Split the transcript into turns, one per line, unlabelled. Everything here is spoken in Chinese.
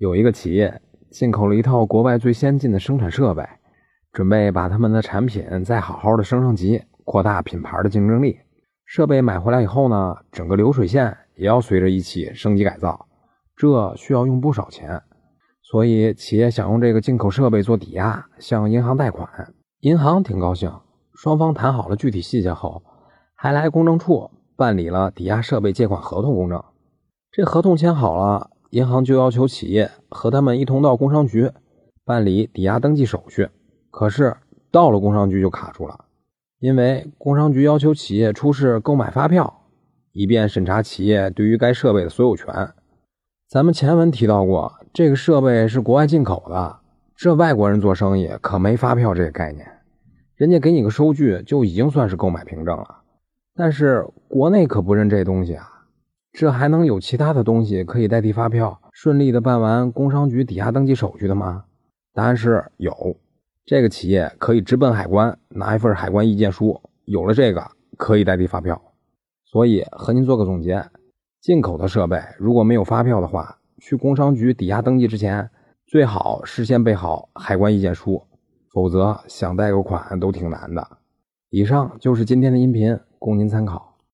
有一个企业进口了一套国外最先进的生产设备，准备把他们的产品再好好的升升级，扩大品牌的竞争力。设备买回来以后呢，整个流水线也要随着一起升级改造，这需要用不少钱。所以企业想用这个进口设备做抵押，向银行贷款。银行挺高兴，双方谈好了具体细节后，还来公证处办理了抵押设备借款合同公证。这合同签好了，银行就要求企业和他们一同到工商局办理抵押登记手续。可是到了工商局就卡住了，因为工商局要求企业出示购买发票，以便审查企业对于该设备的所有权。咱们前文提到过，这个设备是国外进口的，这外国人做生意可没发票这个概念，人家给你个收据就已经算是购买凭证了。但是国内可不认这东西啊。这还能有其他的东西可以代替发票，顺利的办完工商局抵押登记手续的吗？答案是有。这个企业可以直奔海关拿一份海关意见书，有了这个可以代替发票。所以和您做个总结：进口的设备如果没有发票的话，去工商局抵押登记之前，最好事先备好海关意见书，否则想贷个款都挺难的。以上就是今天的音频，供您参考。